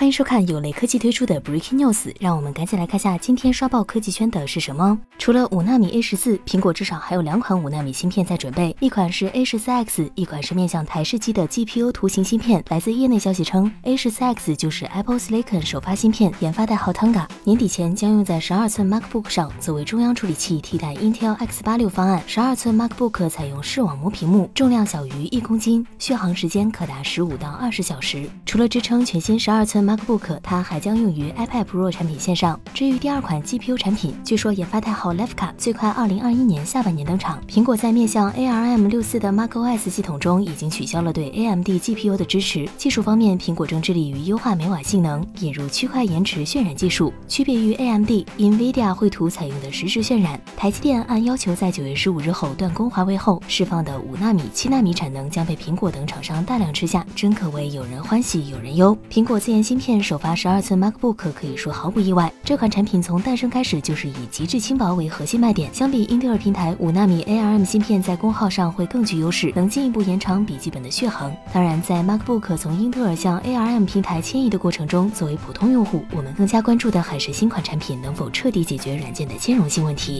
欢迎收看有雷科技推出的 Breaking News，让我们赶紧来看下今天刷爆科技圈的是什么。除了五纳米 A 十四，苹果至少还有两款五纳米芯片在准备，一款是 A 十四 X，一款是面向台式机的 GPU 图形芯片。来自业内消息称，A 十四 X 就是 Apple Silicon 首发芯片，研发代号 Tonga，年底前将用在十二寸 MacBook 上，作为中央处理器替代 Intel X 八六方案。十二寸 MacBook 采用视网膜屏幕，重量小于一公斤，续航时间可达十五到二十小时。除了支撑全新十二寸。MacBook 它还将用于 iPad Pro 产品线上。至于第二款 GPU 产品，据说研发代号 Lefka，最快2021年下半年登场。苹果在面向 ARM 六四的 macOS 系统中已经取消了对 AMD GPU 的支持。技术方面，苹果正致力于优化每瓦性能，引入区块延迟渲染技术。区别于 AMD，NVIDIA 绘图采用的实时渲染。台积电按要求在九月十五日后断供华为后释放的五纳米、七纳米产能将被苹果等厂商大量吃下，真可谓有人欢喜有人忧。苹果自研芯片首发十二寸 MacBook 可以说毫不意外。这款产品从诞生开始就是以极致轻薄为核心卖点。相比英特尔平台五纳米 ARM 芯片，在功耗上会更具优势，能进一步延长笔记本的续航。当然，在 MacBook 从英特尔向 ARM 平台迁移的过程中，作为普通用户，我们更加关注的还是新款产品能否彻底解决软件的兼容性问题。